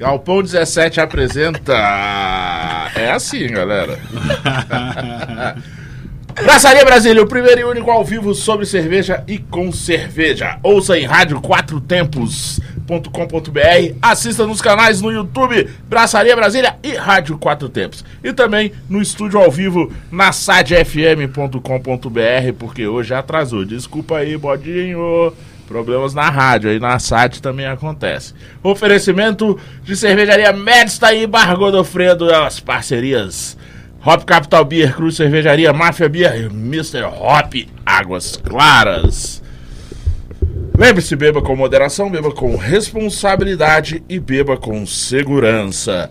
Galpão 17 apresenta. É assim, galera. Braçaria Brasília, o primeiro e único ao vivo sobre cerveja e com cerveja. Ouça em rádio quatro tempos.com.br. Assista nos canais no YouTube Braçaria Brasília e Rádio Quatro Tempos. E também no estúdio ao vivo na sadfm.com.br, porque hoje atrasou. Desculpa aí, bodinho. Problemas na rádio, aí na SAD também acontece. Oferecimento de cervejaria Medsta e Bar Godofredo, as parcerias Hop Capital Beer, Cruz Cervejaria, Máfia Beer e Mr. Hop Águas Claras. Lembre-se, beba com moderação, beba com responsabilidade e beba com segurança.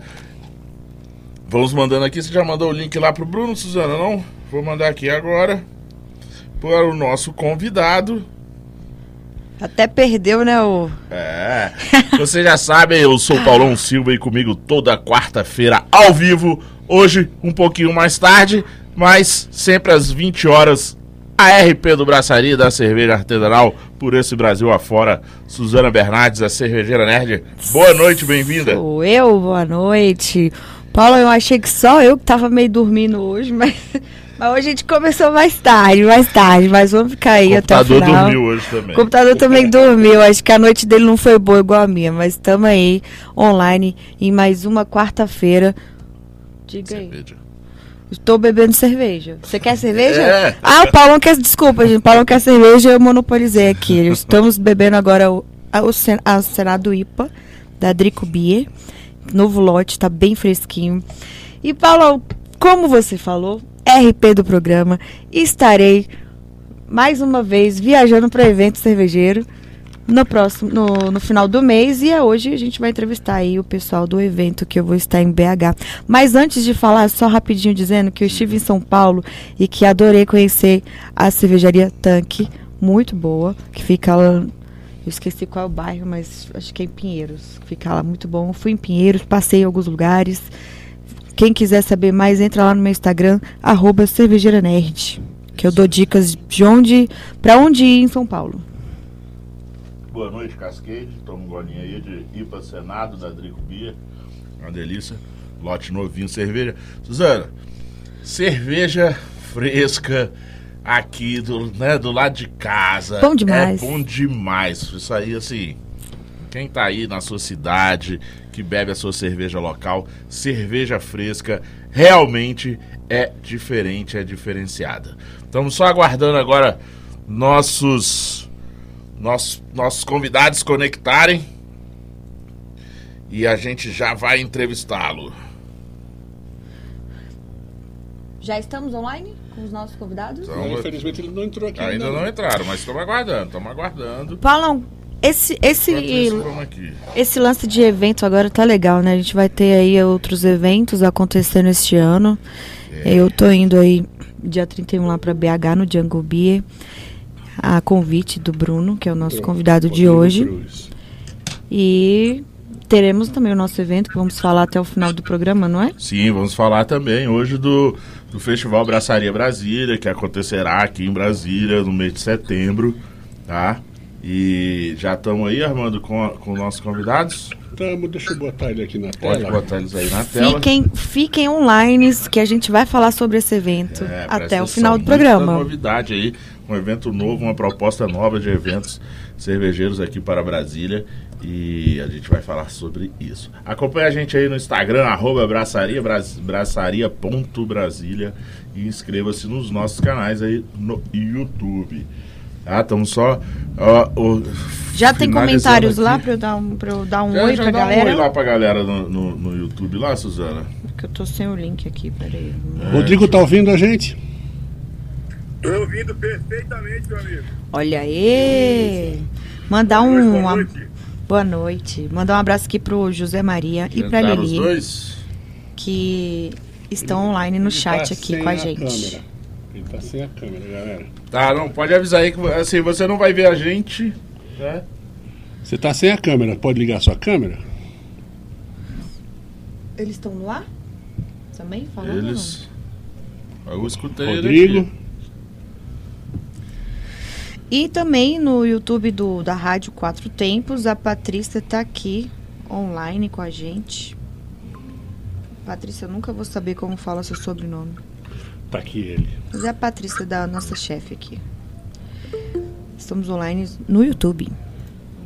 Vamos mandando aqui, você já mandou o link lá pro Bruno, Suzana, não? Vou mandar aqui agora para o nosso convidado. Até perdeu, né, o... É, você já sabe, eu sou o Paulão Silva e comigo toda quarta-feira ao vivo. Hoje, um pouquinho mais tarde, mas sempre às 20 horas, a RP do Braçaria da Cerveja Artesanal, por esse Brasil afora. Suzana Bernardes, a cervejeira nerd. Boa noite, bem-vinda. Sou eu, boa noite. Paulo, eu achei que só eu que tava meio dormindo hoje, mas, mas hoje a gente começou mais tarde, mais tarde, mas vamos ficar aí O até o computador final. dormiu hoje também. O computador também dormiu, acho que a noite dele não foi boa igual a minha, mas estamos aí online em mais uma quarta-feira. Diga aí. Cerveja. Estou bebendo cerveja. Você quer cerveja? É. Ah, o Paulão quer. Desculpa, gente. O Paulão quer cerveja eu monopolizei aqui. Estamos bebendo agora o, a, o Sen- a Senado IPA da Drico Beer. Novo lote, tá bem fresquinho. E, Paulão, como você falou, RP do programa, estarei mais uma vez viajando para evento cervejeiro no próximo no, no final do mês e é hoje a gente vai entrevistar aí o pessoal do evento que eu vou estar em BH. Mas antes de falar, só rapidinho dizendo que eu estive em São Paulo e que adorei conhecer a cervejaria Tanque, muito boa, que fica lá, eu esqueci qual é o bairro, mas acho que é em Pinheiros. Fica lá muito bom. Fui em Pinheiros, passei em alguns lugares. Quem quiser saber mais, entra lá no meu Instagram, arroba cervejeira nerd. Que eu dou dicas de onde, para onde ir em São Paulo. Boa noite, Cascade. Toma um golinho aí de IPA Senado da Drico Beer. Uma delícia. Lote novinho, cerveja. Suzana, cerveja fresca aqui do, né, do lado de casa. Bom demais. É bom demais. Isso aí, assim. Quem tá aí na sua cidade, que bebe a sua cerveja local, cerveja fresca, realmente é diferente, é diferenciada. Estamos só aguardando agora nossos nossos, nossos convidados conectarem e a gente já vai entrevistá-lo. Já estamos online com os nossos convidados? Então, Não, infelizmente ele não entrou aqui ainda não entraram, mas estamos aguardando, estamos aguardando. Paulão, esse, esse, esse lance de evento agora tá legal, né? A gente vai ter aí outros eventos acontecendo este ano. Eu tô indo aí dia 31 lá pra BH no Jungle Beer. A convite do Bruno, que é o nosso convidado de hoje. Cruz. E teremos também o nosso evento, que vamos falar até o final do programa, não é? Sim, vamos falar também hoje do, do Festival Braçaria Brasília, que acontecerá aqui em Brasília no mês de setembro, tá? E já estamos aí, Armando, com, a- com nossos convidados. Tamo, deixa eu botar ele aqui na Pode tela. botar eles aí na tela. Fiquem, fiquem online, que a gente vai falar sobre esse evento É, até o final do programa. novidade aí, um evento novo, uma proposta nova de eventos cervejeiros aqui para Brasília e a gente vai falar sobre isso. Acompanhe a gente aí no Instagram, arroba braçaria, bras, braçaria.brasília e inscreva-se nos nossos canais aí no YouTube. Tá? Estamos só. ó, o- Já tem comentários aqui. lá pra eu dar um, pra eu dar um Já, oi pra dá galera? um oi lá pra galera no, no, no YouTube lá, Suzana. Porque eu tô sem o link aqui, peraí. Rodrigo tá ouvindo a gente? Tô ouvindo perfeitamente, meu amigo. Olha aí! Mandar Boa um. noite. Boa noite. Mandar um abraço aqui pro José Maria e pra Entraram os Lili. dois? que estão online no Ele chat tá aqui com a gente. câmera. Ele tá sem a câmera, galera. Tá, não, pode avisar aí que assim, você não vai ver a gente, né? Você tá sem a câmera, pode ligar sua câmera? Eles estão no ar? Também falando? Eles. Eu escutei ele Rodrigo. aqui. E também no YouTube do, da Rádio Quatro Tempos, a Patrícia tá aqui online com a gente. Patrícia, eu nunca vou saber como fala seu sobrenome. Tá aqui ele. Mas é a Patrícia da nossa chefe aqui. Estamos online no YouTube.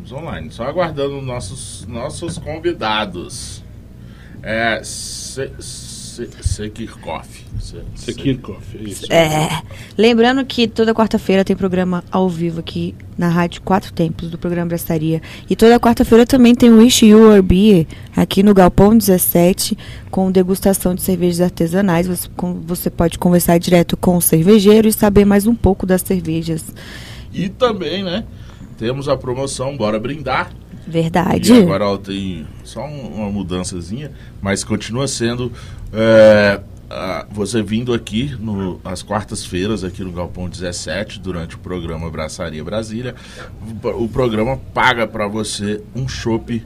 Estamos online, só aguardando nossos, nossos convidados. É. Se, se, Sekirkov. Se, Sekirkov, é isso. É. Lembrando que toda quarta-feira tem programa ao vivo aqui na Rádio Quatro Tempos, do programa Braçaria. E toda quarta-feira também tem o Wish You Or Beer aqui no Galpão 17, com degustação de cervejas artesanais. Você, com- você pode conversar direto com o cervejeiro e saber mais um pouco das cervejas. E também, né? Temos a promoção Bora Brindar. Verdade. E agora ela tem só um- uma mudançazinha, mas continua sendo é, você vindo aqui no, às quartas-feiras, aqui no Galpão 17, durante o programa Braçaria Brasília. O, programa paga para você um chopp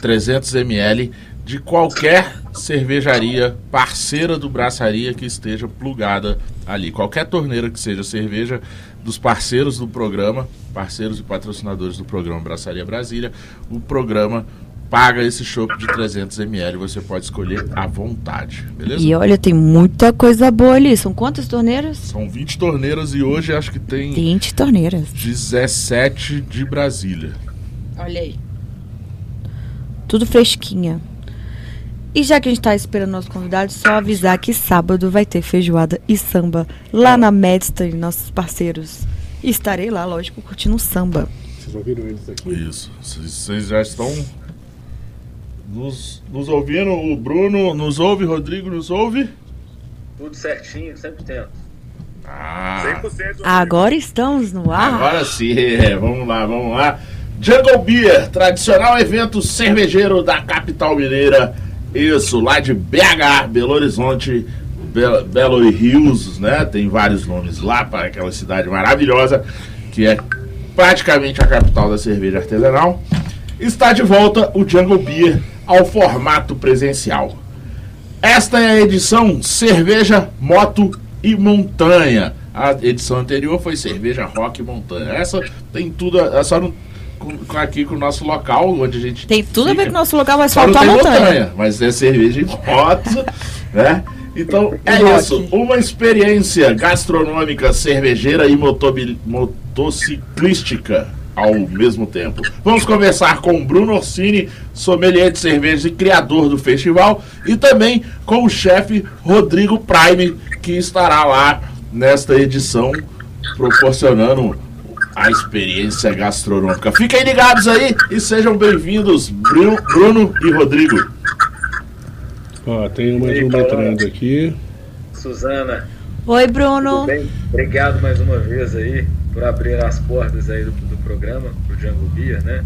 300 ml de qualquer cervejaria parceira do Braçaria que esteja plugada ali. Qualquer torneira que seja cerveja dos parceiros do programa, parceiros e patrocinadores do programa Braçaria Brasília, o programa paga esse chopp de 300 ml, você pode escolher à vontade, beleza? E olha, tem muita coisa boa ali. São quantas torneiras? São 20 torneiras e hoje acho que tem 20 torneiras. 17 de Brasília. Olha aí. Tudo fresquinha. E já que a gente tá esperando nossos convidados, só avisar que sábado vai ter feijoada e samba lá na Medstein, nossos parceiros. E estarei lá, lógico, curtindo um samba. Vocês ouviram eles aqui? Isso. Vocês já estão nos, nos ouvindo. O Bruno nos ouve, Rodrigo nos ouve. Tudo certinho, 100%. Ah, 100%. Agora estamos no ar. agora sim. É, vamos lá, vamos lá. Jungle Beer, tradicional evento cervejeiro da capital mineira. Isso, lá de BH, Belo Horizonte, Be- Belo Rios, né? Tem vários nomes lá para aquela cidade maravilhosa que é praticamente a capital da cerveja artesanal. Está de volta o Jungle Beer ao formato presencial. Esta é a edição Cerveja, Moto e Montanha. A edição anterior foi Cerveja, Rock e Montanha. Essa tem tudo, é só com- aqui com o nosso local, onde a gente. Tem tudo a ver fica. com o nosso local, mas Só não faltou a montanha. montanha, mas é cerveja e moto, né? Então é rock. isso, uma experiência gastronômica, cervejeira e motociclística ao mesmo tempo. Vamos conversar com Bruno Orsini, sommelier de cerveja e criador do festival, e também com o chefe Rodrigo Prime, que estará lá nesta edição proporcionando a experiência gastronômica. Fiquem ligados aí e sejam bem-vindos, Bru- Bruno e Rodrigo. Ó, tem mais um entrando aqui. Suzana, Oi, tudo Bruno. bem? Obrigado mais uma vez aí por abrir as portas aí do programa, do Django Beer, né?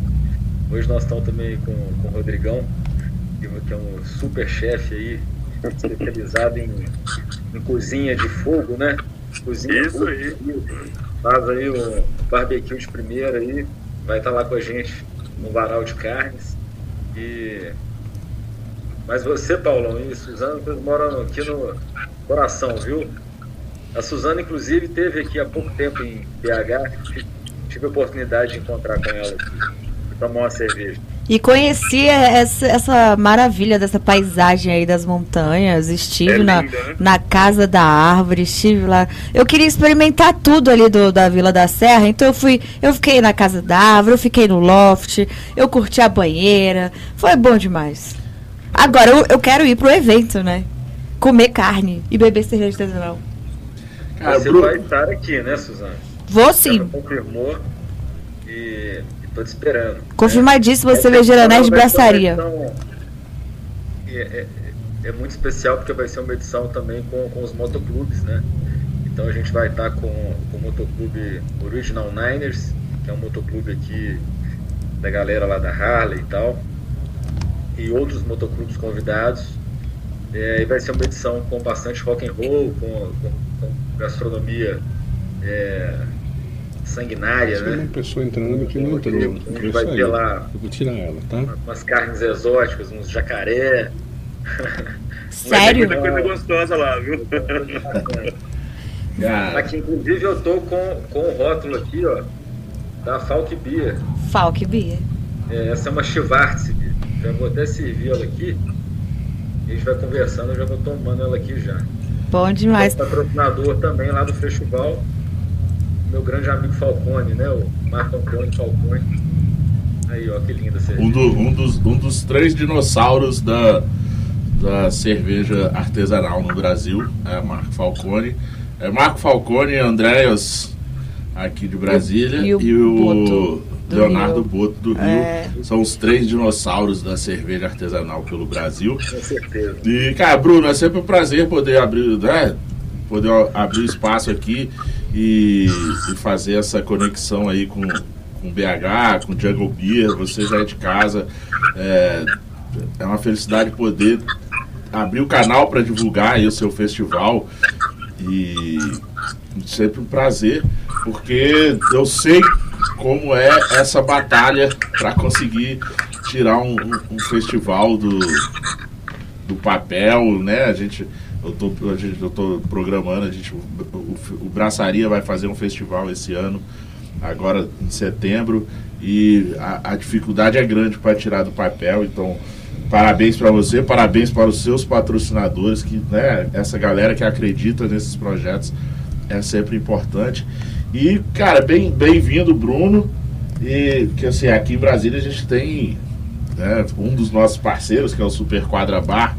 Hoje nós estamos também com, com o Rodrigão, que é um super chefe aí, especializado em, em cozinha de fogo, né? Cozinha Isso aí. Faz aí o barbecue de primeira aí, vai estar lá com a gente no varal de carnes. E mas você, Paulão, e Suzana, vocês moram aqui no coração, viu? A Suzana, inclusive, teve aqui há pouco tempo em BH. Tive a oportunidade de encontrar com ela aqui. Fui tomar uma cerveja. E conheci essa, essa maravilha dessa paisagem aí das montanhas. Estive É na, linda, né? na Casa da Árvore, estive lá. Eu queria experimentar tudo ali do, da Vila da Serra, então eu fui, eu fiquei na Casa da Árvore, eu fiquei no loft, eu curti a banheira. Foi bom demais. Agora eu, eu quero ir pro evento, né? Comer carne e beber cerveja artesanal. Cara, Você Bruno- vai estar aqui, né, Suzana? Vou sim. confirmou e, estou te esperando. Confirmadíssimo, Essa cervejeira edição Nerd vai ser uma Braçaria. edição- É, é- é muito especial porque vai ser uma edição também com, com os motoclubes, né? Então a gente vai estar com, com o motoclube Original Niners, que é um motoclube aqui da galera lá da Harley e tal, e outros motoclubes convidados. É, e vai ser uma edição com bastante rock and roll, com, com, com gastronomia é, sanguinária, Tem né? uma pessoa entrando que não entrou. A gente vai ter lá Eu vou tirar ela, tá? umas carnes exóticas, uns jacaré. Sério? Muita coisa gostosa lá, viu? Cara, Aqui, inclusive, eu tô com, com o rótulo aqui, ó, da Falk Beer. Falk Bia. É, essa é uma Schwarz Beer. Já vou até servir ela aqui. A gente vai conversando, eu já vou tomando ela aqui já. Bom demais. Sou patrocinador também lá do festival. Meu grande amigo Falcone, né? O Marco Antônio Falcone. Aí, ó, que linda cerveja. um, do- um dos, um dos três dinossauros da, da cerveja artesanal no Brasil, é Marco Falcone. É Marco Falcone e Andréas, aqui de Brasília, E e o o, Boto, do Leonardo Rio. Boto do Rio. É. São os três dinossauros da cerveja artesanal pelo Brasil. Com certeza. E, cara, Bruno, é sempre um prazer poder abrir, né? Poder abrir o espaço aqui e, e fazer essa conexão aí com, com BH, com Jungle Beer. Você já é de casa. É, é uma felicidade poder abrir o canal para divulgar aí o seu festival. E sempre um prazer, porque eu sei como é essa batalha para conseguir tirar um, um- um festival do, do papel, né? A gente, eu tô, a gente, eu tô programando, a gente, o, o, Braçaria vai fazer um festival esse ano, agora em setembro, e a, a dificuldade é grande para tirar do papel, então parabéns para você, parabéns para os seus patrocinadores, que né, essa galera que acredita nesses projetos é sempre importante. E, cara, bem- bem-vindo, Bruno. E que assim, aqui em Brasília a gente tem né, um dos nossos parceiros, que é o Super Quadra Bar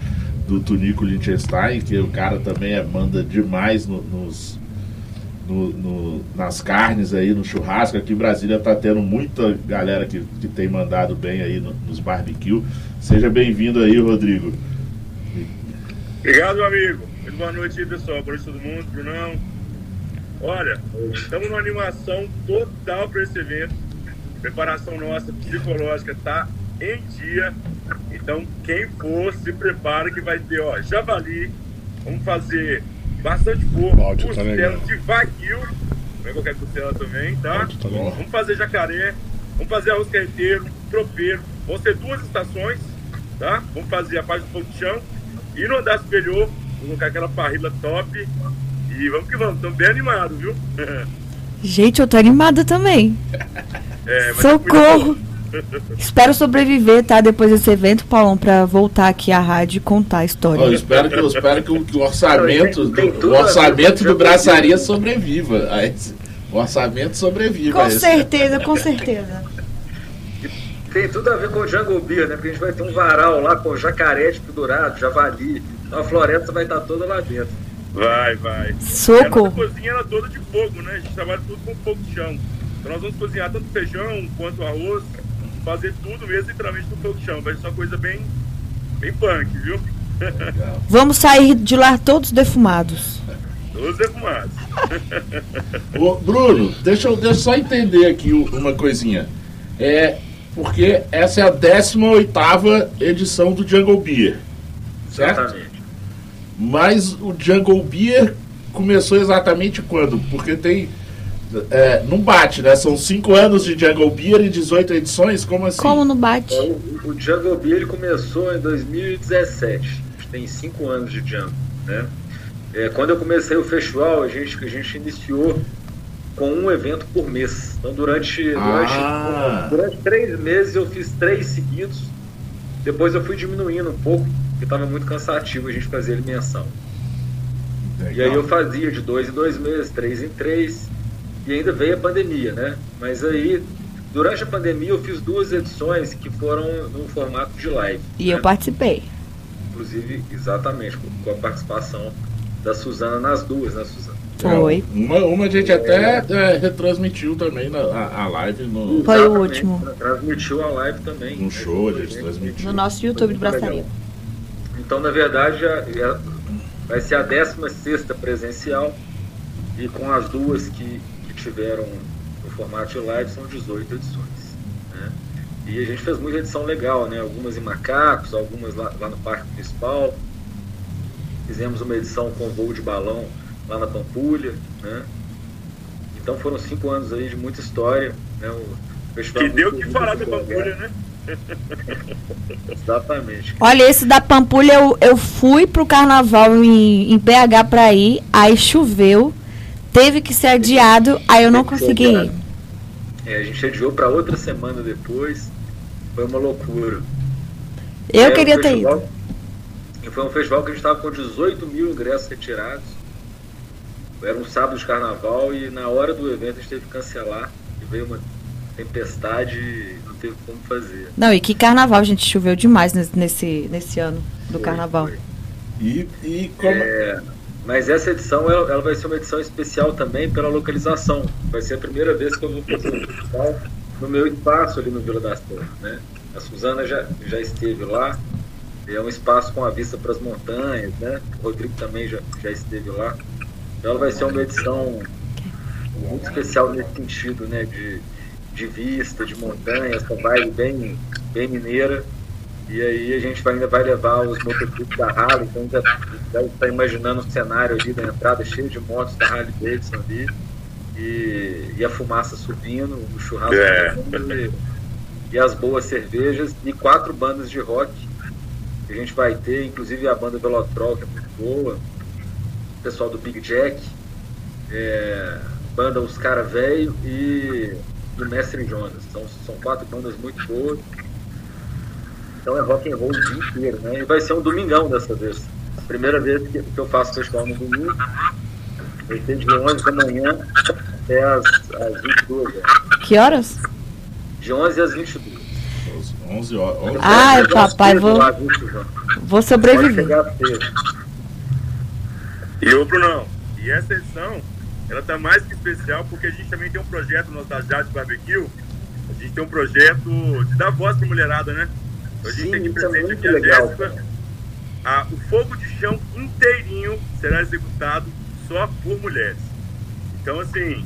do Tunico Liechtenstein, que o cara também é, manda demais no- nos, no- no- nas carnes aí, no churrasco. Aqui em Brasília tá tendo muita galera que, que tem mandado bem aí no- nos barbecue. Seja bem-vindo aí, Rodrigo. Obrigado, meu amigo. Muito boa noite aí, pessoal. Boa noite todo mundo, Brunão. Olha, estamos numa animação total para esse evento. Preparação nossa psicológica tá em dia. Então, quem for, se prepara que vai ter, ó, javali. Vamos fazer bastante porco, tá costela legal. de wagyu. Não é qualquer costela também, tá? tá. Vamos fazer jacaré, vamos fazer arroz carreteiro, tropeiro. Vão ser duas estações, tá? Vamos fazer a parte do fogo de chão e no andar superior, vamos colocar aquela parrilla top. E vamos que vamos, estamos bem animados, viu? Gente, eu tô animada também. É, Socorro! Espero sobreviver, tá? Depois desse evento, Paulão, pra voltar aqui à rádio e contar a história. Eu espero que, eu espero que o, que o orçamento, do, o orçamento do Braçaria sobreviva. O orçamento sobreviva. Com certeza, com certeza. Tem tudo a ver com o Jungle Beer, né? Porque a gente vai ter um varal lá com jacaré de pendurado, javali. Então a floresta vai estar toda lá dentro. Vai, vai. É, a cozinha era toda de fogo, né? A gente trabalha tudo com fogo de chão. Então nós vamos cozinhar tanto feijão quanto arroz, fazer tudo mesmo literalmente no fogo de chão. Vai ser uma coisa bem, bem punk, viu? Vamos sair de lá todos defumados. Todos defumados. Ô, Bruno, deixa eu, deixa eu só entender aqui uma coisinha. É porque essa é a 18ª edição do Jungle Beer, certo? Exatamente. Mas o Jungle Beer começou exatamente quando? Porque tem... É, não bate, né? São 5 anos de Jungle Beer e 18 edições? Como assim? Como não bate? Então, o, o Jungle Beer ele começou em 2017. A gente tem cinco anos de Jungle, né? É, quando eu comecei o festival, a gente, a gente iniciou com um evento por mês. Então, durante, durante, Ah. durante três meses, eu fiz três seguidos. Depois eu fui diminuindo um pouco, porque estava muito cansativo a gente fazer ele menção. E aí eu fazia de dois em dois meses, três em três, e ainda veio a pandemia, né? Mas aí, durante a pandemia, eu fiz duas edições que foram no formato de live. E eu né? participei. Inclusive, exatamente, com a participação da Suzana nas duas, né, Suzana? Foi. Uma, uma a gente até é, retransmitiu também na, a, a live no, Foi o último. tra- Transmitiu a live também. no show, a gente transmitiu. No nosso YouTube do Braçaria. Então, na verdade, já, já vai ser a 16 presencial e com as duas que tiveram no formato de live são 18 edições. Né? E a gente fez muita edição legal, né? algumas em Macacos, algumas lá, lá no Parque Municipal. fizemos uma edição com voo de balão lá na Pampulha, né? Então foram cinco anos aí de muita história, né? O festival Que deu que muito falar da. Pampulha, né? Exatamente. Olha, esse da Pampulha, eu, eu fui pro carnaval em, em BH pra ir, aí choveu, teve que ser adiado, aí eu não consegui ir. É, a gente adiou para outra semana depois. Foi uma loucura. Eu um queria ter festival- ido. Foi um festival que a gente estava com 18 mil ingressos retirados. Era um sábado de carnaval e na hora do evento a gente teve que cancelar. E veio uma tempestade e não teve como fazer. Não, e que carnaval, gente, choveu demais nesse, nesse, nesse ano do Foi, carnaval. foi. E, e como. É, mas essa edição ela, ela vai ser uma edição especial também pela localização. Vai ser a primeira vez que eu vou fazer um festival no meu espaço ali no Vila das Torres. Né? A Suzana já, já esteve lá. É um espaço com a vista para as montanhas. Né? O Rodrigo também já, já esteve lá. Então ela vai ser uma edição muito especial nesse sentido, né? De, de vista, de montanha, essa vibe bem, bem mineira. E aí a gente vai- ainda vai levar os motociclos da Harley, então já, está imaginando o cenário ali da entrada cheio de motos da Harley Davidson ali. E, e a fumaça subindo, o churrasco É. subindo e, e as boas cervejas e quatro bandas de rock que a gente vai ter, inclusive a banda Velotrol, que é muito boa, o pessoal do Big Jack, é, banda Os Cara Velho e o Mestre Jonas. São, são quatro bandas muito boas. Então é rock and roll o dia inteiro, né? E vai ser um domingão dessa vez. Primeira vez que, que eu faço festival no domingo. Vai ser de 11 da manhã até as, as 22. né? Que horas? De 11 às 22. 11 horas. 11 horas. Ai, papai, vou- lá? Vou Pode sobreviver. E ô Brunão, e essa edição, ela tá mais que especial porque a gente também tem um projeto no da Jade Barbecue. A gente tem um projeto de dar voz pra mulherada, né? A gente Sim, tem aqui isso é presente muito aqui a legal, Jéssica. Ah, o fogo de chão inteirinho será executado só por mulheres. Então, assim,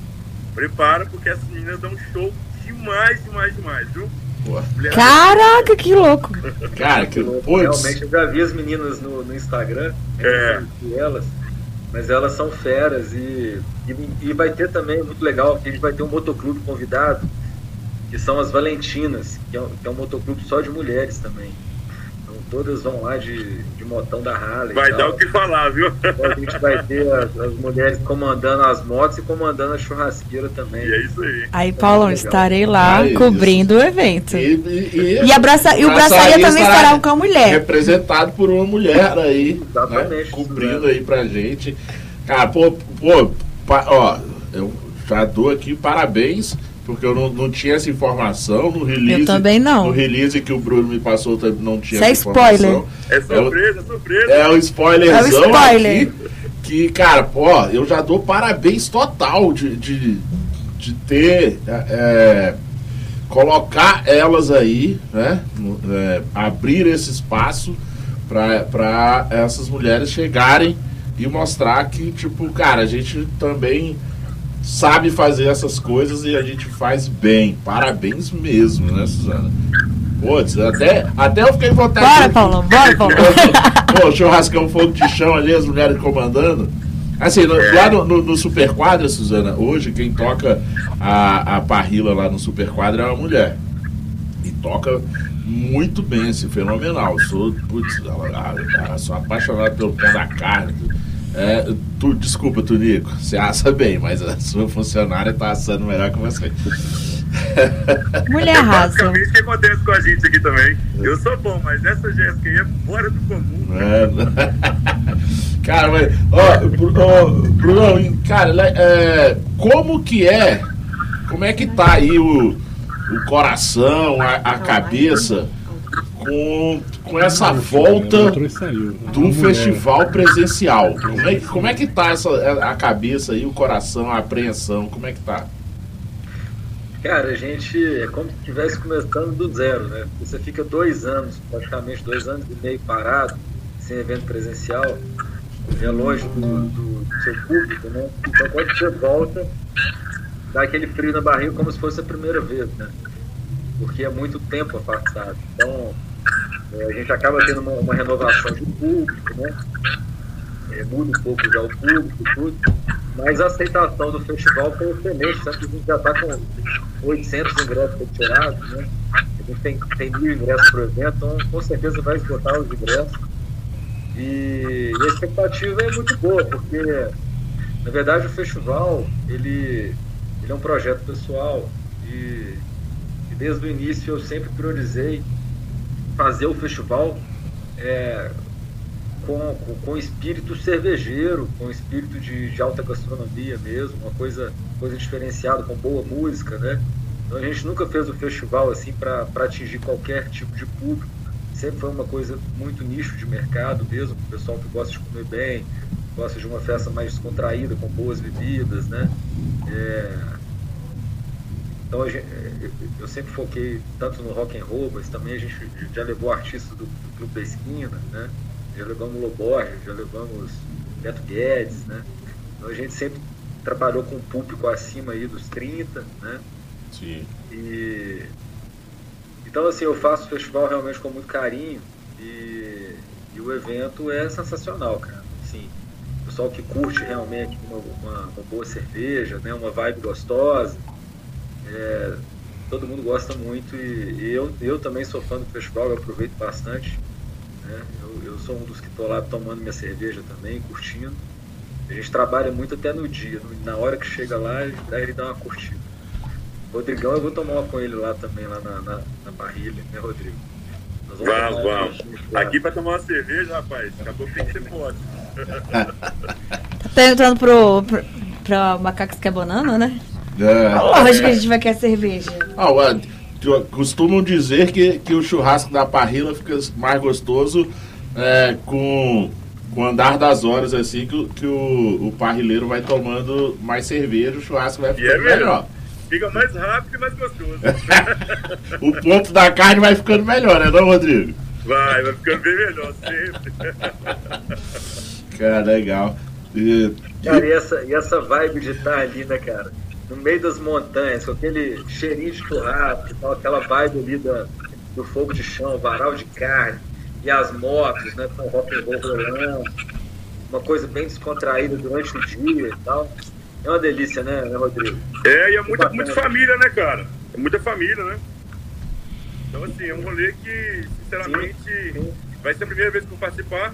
prepara porque essas meninas dão um show demais, demais, demais, viu? Caraca, que louco. Cara, que. Putz. Realmente, eu já vi as meninas no, no Instagram, É. elas, mas elas são feras e, e, e vai ter também, muito legal, que a gente vai ter um motoclube convidado, que são as Valentinas, que é, um- que é um motoclube só de mulheres também. Então todas vão lá de, de motão da Harley. e Vai dar o que falar, viu? Então a gente vai ter as, as mulheres comandando as motos e comandando a churrasqueira também. E é isso aí. Aí, Paulão, Legal. estarei lá Ah, isso. cobrindo o evento. E, e, E, a braça, e o braçaria também estará com a mulher. representado por uma mulher aí, Exatamente, né, cobrindo aí pra gente. Cara, pô, pô, pa- ó, eu já dou aqui parabéns, porque eu não, não tinha essa informação no release. Eu também não. No release que o Bruno me passou, também não tinha Isso é essa informação. É surpresa, é surpresa. É o spoilerzão É o spoiler. aqui, que, cara, ó, eu já dou parabéns total de, de, de ter, é, é, colocar elas aí, né, é, abrir esse espaço para essas mulheres chegarem e mostrar que, tipo, cara, a gente também sabe fazer essas coisas e a gente faz bem. Parabéns mesmo, né, Suzana? Putz, até, até eu fiquei vontade Bora, Paulão, bora, Paulão. Pô, churrascão fogo de chão ali, as mulheres comandando. Assim, no- lá no, no, no Super Quadra, Suzana, hoje quem toca a, a parrila lá no Super Quadra é uma mulher. E toca muito bem, assim, fenomenal. Sou, putz, a- a- sou apaixonado pelo pé da carne. É, tu, desculpa, Tunico, você assa bem, mas a sua funcionária tá assando melhor que você. Mulher É arrasa. basicamente o que acontece com a gente aqui também. Eu sou bom, mas essa Jéssica aí é fora do comum. É. Cara, mas, ó, Bru- ó, Bruno, cara, é, como que é, como é que tá aí o, o coração, a, a cabeça com, com essa volta do festival presencial? Como é, que- como é que tá essa, a cabeça aí, o coração, a apreensão, como é que tá? Cara, a gente é como se estivesse começando do zero, né? Porque Você fica dois anos, praticamente dois anos e meio parado, sem evento presencial, é longe do, do- do seu público, né? Então quando você volta, dá aquele frio na barriga como se fosse a primeira vez, né? Porque é muito tempo afastado. Então é, a gente acaba tendo uma, uma renovação de público, né? é, muda um pouco já o público tudo, mas a aceitação do festival foi excelente, sabe que a gente já está com 800 ingressos retirados, né? A gente tem, tem mil ingressos o evento, então com certeza vai esgotar os ingressos. E, e a expectativa é muito boa, porque na verdade o festival ele, ele é um projeto pessoal e, e desde o início eu sempre priorizei fazer o festival é, com, com, com espírito cervejeiro, com espírito de, de alta gastronomia mesmo, uma coisa, coisa diferenciada, com boa música, né? Então a gente nunca fez o festival assim para atingir qualquer tipo de público. Sempre foi uma coisa muito nicho de mercado mesmo, o pessoal que gosta de comer bem, gosta de uma festa mais descontraída, com boas bebidas, né? É... Então gente, eu sempre foquei tanto no rock and roll, mas também a gente já levou artistas do, do Clube da Esquina, né? Já levamos Loborges, já levamos Beto Guedes, né? Então a gente sempre trabalhou com um público acima aí dos 30, né? Sim. E então assim, eu faço o festival realmente com muito carinho e, e o evento é sensacional, cara. Assim, o pessoal que curte realmente uma, uma, uma boa cerveja, né? Uma vibe gostosa. É, todo mundo gosta muito e, e, eu, eu também sou fã do festival, eu aproveito bastante. Né? Eu, eu sou um dos que estou lá tomando minha cerveja também, curtindo. A gente trabalha muito até no dia, na hora que chega lá, daí ele dá uma curtida. Rodrigão, eu vou tomar uma com ele lá também, lá na, na, na barrilha, né, Rodrigo? Vamos, vamos. vamos. Aqui para tomar uma cerveja, rapaz, acabou que tem que ser forte. tá entrando pro, pro, pra Macacos que é banana, né? É. Lógico que a gente vai querer cerveja. Ah, ué, costumam dizer que, que o churrasco da parrila fica mais gostoso é, com, com o andar das horas, assim, que, que o, o parrileiro vai tomando mais cerveja, o churrasco vai ficando é melhor. Fica mais rápido e mais gostoso. o ponto da carne vai ficando melhor, né, não, Rodrigo? Vai, vai ficando bem melhor, sempre. Cara, legal. E, cara, e essa, e essa vibe de estar ali, né, cara? No meio das montanhas, com aquele cheirinho de churrasco, tal, aquela vibe ali da, do fogo de chão, varal de carne, e as motos, né, com rock and roll rolando, uma coisa bem descontraída durante o dia e tal. É uma delícia, né, né Rodrigo? É, e é muita, muita família, né, cara? É muita família, né? Então, assim, é um rolê que, sinceramente, sim, sim. vai ser a primeira vez que eu vou participar.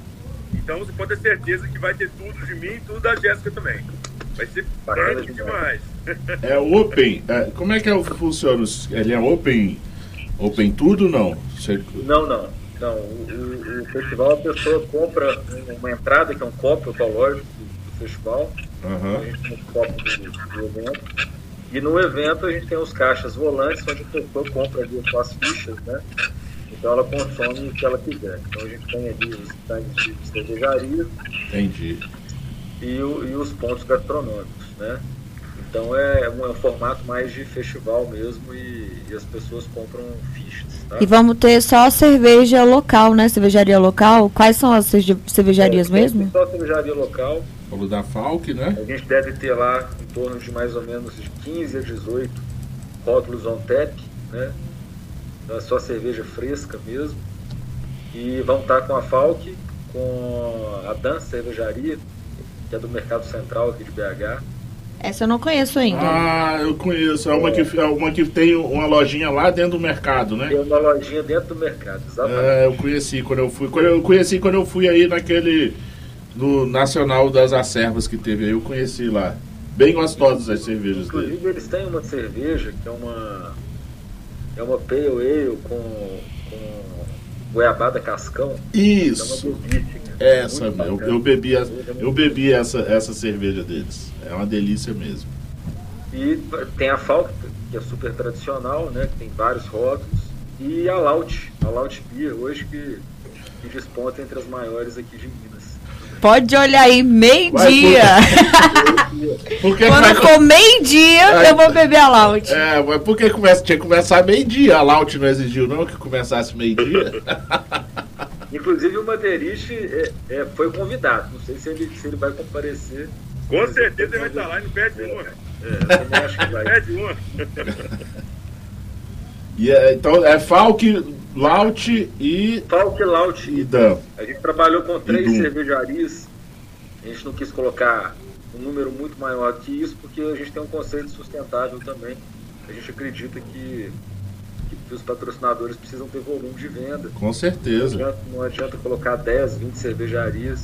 Então, você pode ter certeza que vai ter tudo de mim e tudo da Jéssica também. Vai ser grande demais. É open. É, como é que é, funciona? Ele é open, open tudo não? Você... Não, não. Não, o, o, o, festival a pessoa compra uma entrada que é um copo ecológico do, do festival. Uhum. A gente tem um copo do, do, evento. E no evento a gente tem os caixas volantes onde a pessoa compra ali as fichas, né? Então ela consome o que ela quiser. Então a gente tem ali os tanques de cervejaria. Entendi e, o, e os pontos gastronômicos, né? Então é um, é um, formato mais de festival mesmo e, e as pessoas compram fichas. Tá? E vamos ter só cerveja local, né? Cervejaria local. Quais são as cervejarias é, mesmo? Só cervejaria local. Falou da Falk, né? A gente deve ter lá em torno de mais ou menos de 15 a 18 rótulos on tap, né? Então é só cerveja fresca mesmo. E vão estar com a Falk, com a Dan Cervejaria, que é do Mercado Central aqui de BH. Essa eu não conheço ainda. Ah, eu conheço. É uma que, é uma que tem uma lojinha lá dentro do mercado, né? Tem uma lojinha dentro do mercado, exatamente. É, eu conheci quando eu fui. Quando eu conheci quando eu fui aí naquele. No Nacional das Acervas que teve aí, eu conheci lá. Bem gostosas as cervejas Inclusive, dele. eles têm uma cerveja que é uma. É uma Pale Ale com, com goiabada cascão. Isso. É uma delícia, essa, eu, eu, bebi, a, eu bebi essa, essa cerveja deles. É uma delícia mesmo. E tem a Falk, que é super tradicional, né? Que tem vários rótulos. E a Laut, a Laut Beer, hoje que, que desponta entre as maiores aqui de Minas. Pode olhar aí, meio-dia. Quando for meio-dia, eu vou beber a Laut. É, mas por que começa, tinha que começar meio-dia? A Laut não exigiu, não, que começasse meio-dia? Inclusive o Madeirich é, é, foi convidado. Não sei se ele, se ele vai comparecer. Com certeza ele vai estar lá e não perde uma. É, eu acho que vai. Perde uma. e é, então é Falk, Laut e. Falk, Laut e Dan. A gente trabalhou com três cervejarias A gente não quis colocar um número muito maior que isso, porque a gente tem um conceito sustentável também. A gente acredita que, que, os patrocinadores precisam ter volume de venda. Com Não certeza. adianta, não adianta colocar 10, 20 cervejarias.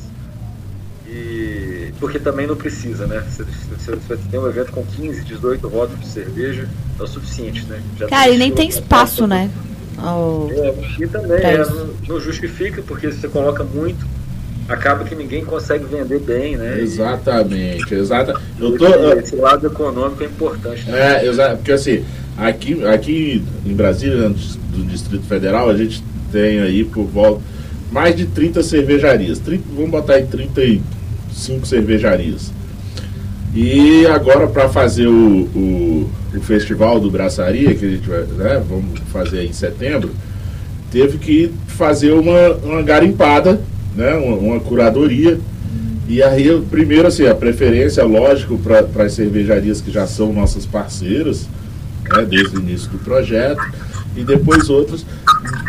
E, porque também não precisa, né? Se você tem um evento com 15, 18 rótulos de cerveja, é o suficiente, né? Já Cara, e nem tem já espaço, né? Ó, É, e também é, não, não justifica, porque se você coloca muito, acaba que ninguém consegue vender bem, né? E- Exatamente, exata. Eu tô. Esse lado econômico é importante. né? É, exato, porque assim, aqui, aqui em Brasília, dis- do Distrito Federal, a gente tem aí por volta mais de 30 cervejarias. 30, vamos botar aí 35 cervejarias. E agora para fazer o, o, o festival do Braçaria, que a gente vai, né, vamos fazer em setembro, teve que fazer uma, uma garimpada, né, uma, uma curadoria. E aí, primeiro, assim, a preferência, lógico, para as cervejarias que já são nossas parceiras, né, desde o início do projeto, e depois outras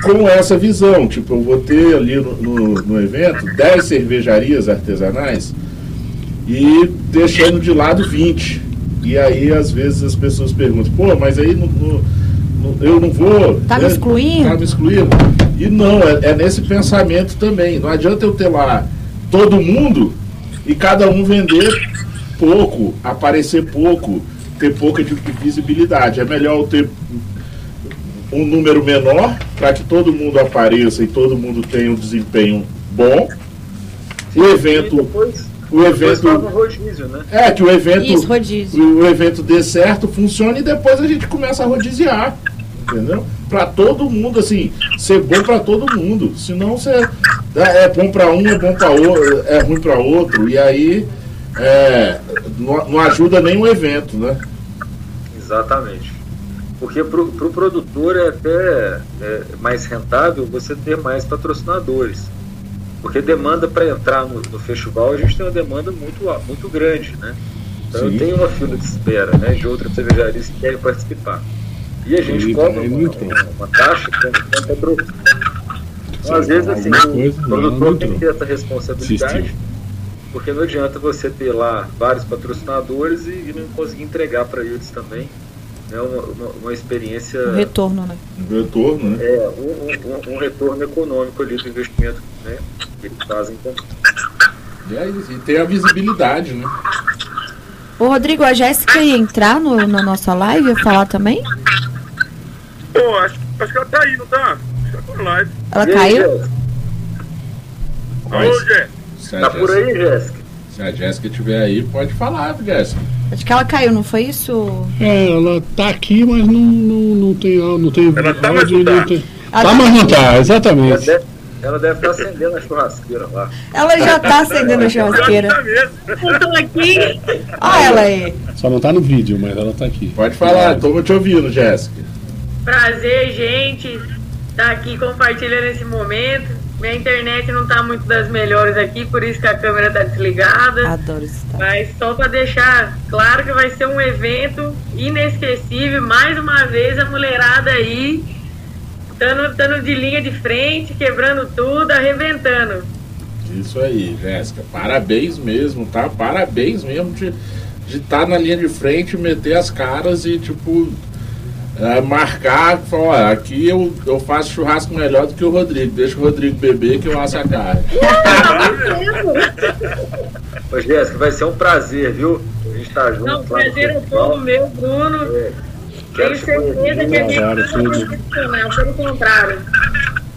com essa visão. Tipo, eu vou ter ali no, no, no evento 10 cervejarias artesanais e deixando de lado 20. E aí, às vezes, as pessoas perguntam, pô, mas aí no- eu não vou. Tá me né? excluindo? Tá me excluindo. E não, é, é nesse pensamento também. Não adianta eu ter lá todo mundo e cada um vender pouco, aparecer pouco, ter pouca de- de visibilidade. É melhor eu ter um número menor para que todo mundo apareça e todo mundo tenha um desempenho bom. O evento, depois, o evento, rodízio, né? é que o evento, Isso, o evento dê certo, funcione e depois a gente começa a rodiziar, entendeu? Para todo mundo assim, ser bom para todo mundo. Senão você é é bom para um, é bom para outro, é ruim para outro e aí é, não, não ajuda o evento, né? Exatamente. Porque para o pro produtor é até é, mais rentável você ter mais patrocinadores. Porque demanda para entrar no, no festival, a gente tem uma demanda muito, muito grande, né? Então Sim. eu tenho uma fila de espera né, de outras cervejarias que querem participar. E a gente cobra é uma, uma, uma taxa que é. Então, às vezes, assim, o produtor tem que ter essa responsabilidade. Porque não adianta você ter lá vários patrocinadores e, e não conseguir entregar para eles também né, uma, uma, uma experiência, O retorno, né? Um retorno, né? é, um, um- um retorno econômico ali do investimento né, que eles fazem com E, é isso, e tem a visibilidade, né? Ô, Rodrigo, a Jéssica ia entrar no, na nossa live e falar também? Pô, acho, acho que ela tá aí, não tá? Acho que ela tá online. Ela E aí, caiu? Jéssica? Alô, Mas- Jé. Se Tá por aí, Jéssica? Se a Jéssica estiver aí, pode falar, Jéssica. Acho que ela caiu, não foi isso? É, ela tá aqui, mas não, não, não tem não tem Ela tá, mas áudio, não não tá. tem. Ela Tá, tá- mas não tá, Ela exatamente. deve, ela deve estar acendendo a churrasqueira lá. Ela já tá acendendo a tá churrasqueira. Eu tô aqui. Olha ela aí. Só não tá no vídeo, mas ela tá aqui. Pode falar, tô te ouvindo, Jéssica. Prazer, gente. Tá aqui compartilhando esse momento. Minha internet não tá muito das melhores aqui, por isso que a câmera tá desligada. Adoro esse tal. Mas só para deixar claro que vai ser um evento inesquecível. Mais uma vez a mulherada aí, estando de linha de frente, quebrando tudo, arrebentando. Isso aí, Jéssica. Parabéns mesmo, tá? Parabéns mesmo de estar na linha de frente, meter as caras e, tipo, é, marcar, falar, ó, aqui eu, eu faço churrasco melhor do que o Rodrigo. Deixa o Rodrigo beber que eu asso a carne. Ô, Jéssica, vai ser um prazer, viu? A gente tá junto. Não, prazer é todo meu, Bruno. Quero Tenho te certeza que a gente vai decepcionar, pelo contrário.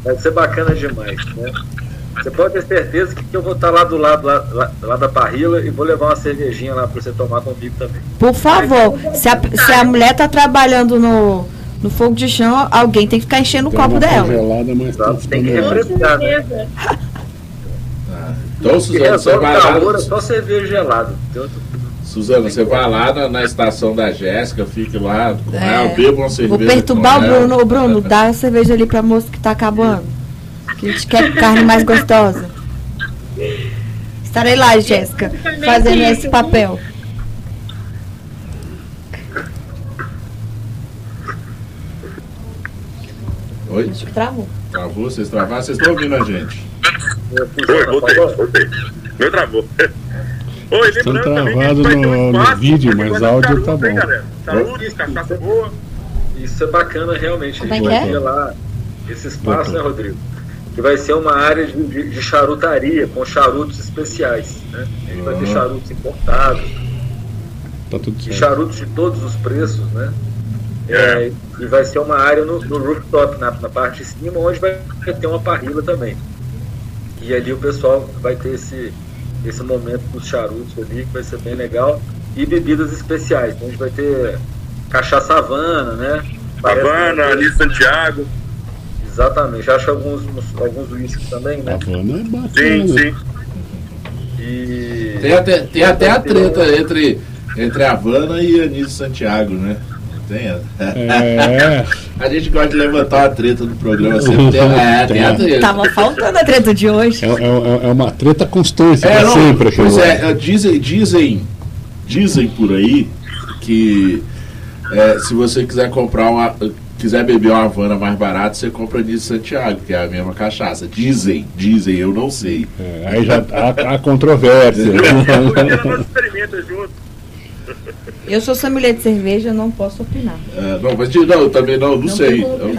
Vai ser bacana demais, né? Você pode ter certeza que eu vou estar lá do lado lá, lá- lá da parrila e vou levar uma cervejinha lá pra você tomar comigo também. Por favor, se a, se a mulher tá trabalhando no, no fogo de chão, alguém tem que ficar enchendo o Tem copo uma dela. mas tá Exato, tem que refrescar. Obrigado. certeza. Então, Suzana, você vai o calor, é lá. só cerveja gelada. Suzana, você vai lá na, na estação da Jéssica, fique lá com É. ela, beba uma cerveja. Vou perturbar com o. Bruno. Ô, Bruno, dá a cerveja ali pra moça que tá acabando. Que a gente quer carne mais gostosa. Estarei lá, Jéssica, fazendo esse papel. Oi? Acho que travou. Travou? Vocês travaram? Vocês estão ouvindo a gente? Oi, voltei, voltei. Meu travou. Oi, Estão também travado ter no- no vídeo, mas áudio tá charuto, hein, bom. galera? Charuto, cachaça boa. Isso é bacana realmente. Como a é gente que vai é? ter lá esse espaço, né, Rodrigo? Que vai ser uma área de, de- de charutaria, com charutos especiais. Né? A gente vai ter charutos importados, Tá e charutos de todos os preços, né? É. É, e vai ser uma área no, no rooftop, na, na parte de cima, onde vai ter uma parrilla também. E ali o pessoal vai ter esse, esse momento dos charutos ali, que vai ser bem legal. E bebidas especiais. Então a gente vai ter cachaça Havana, né? Havana, ali Santiago. Exatamente. Acho alguns, uns- alguns uísques também, né? Havana é bacana. Sim, sim. E. Tem até, tem até a treta entre, entre a Havana e Anísio Santiago, né? Tem a, É, a gente gosta de levantar a treta no programa sempre. Tem, é, tem a treta. Tava faltando a treta de hoje. é, é, é uma treta constante, É, não, sempre. pois é, é, dizem, dizem, dizem por aí que é, se você quiser comprar uma. Quiser beber uma Havana mais barata, você compra de Santiago, que é a mesma cachaça. Dizem, dizem, eu não sei. É, aí já há, há controvérsia. Eu sou sommelier de cerveja, eu não posso opinar. É, não, mas de- não, eu também não, não, Não sei. Eu,